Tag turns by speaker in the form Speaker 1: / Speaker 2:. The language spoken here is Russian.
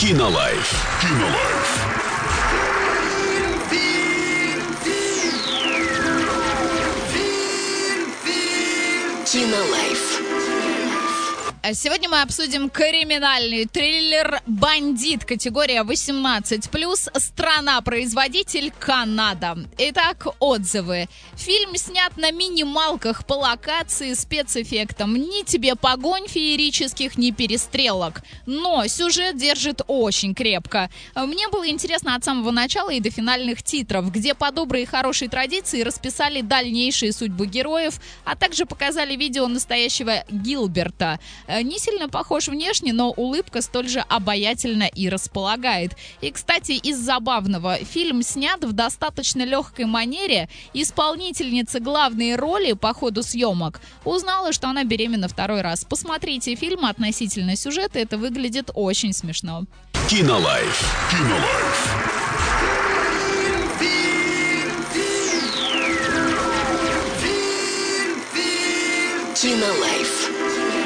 Speaker 1: Кинолайф. Кинолайф.
Speaker 2: Кинолайф.
Speaker 3: А Сегодня мы обсудим криминальный триллер «Бандит» категория 18+, страна-производитель Канада. Итак, отзывы. Фильм снят на минималках по локации спецэффектам. Ни тебе погонь феерических, ни перестрелок. Но сюжет держит очень крепко. Мне было интересно от самого начала и до финальных титров, где по доброй и хорошей традиции расписали дальнейшие судьбы героев, а также показали видео настоящего Гилберта. Э, Не сильно похож внешне, но улыбка столь же обаятельна и располагает. И, кстати, из забавного, фильм снят в достаточно легкой манере. Исполнительница главной роли по ходу съемок узнала, что она беременна второй раз. Посмотрите фильм относительно сюжета, это выглядит очень смешно.
Speaker 1: Кинолайф. Кинолайф.
Speaker 2: Кинолайф.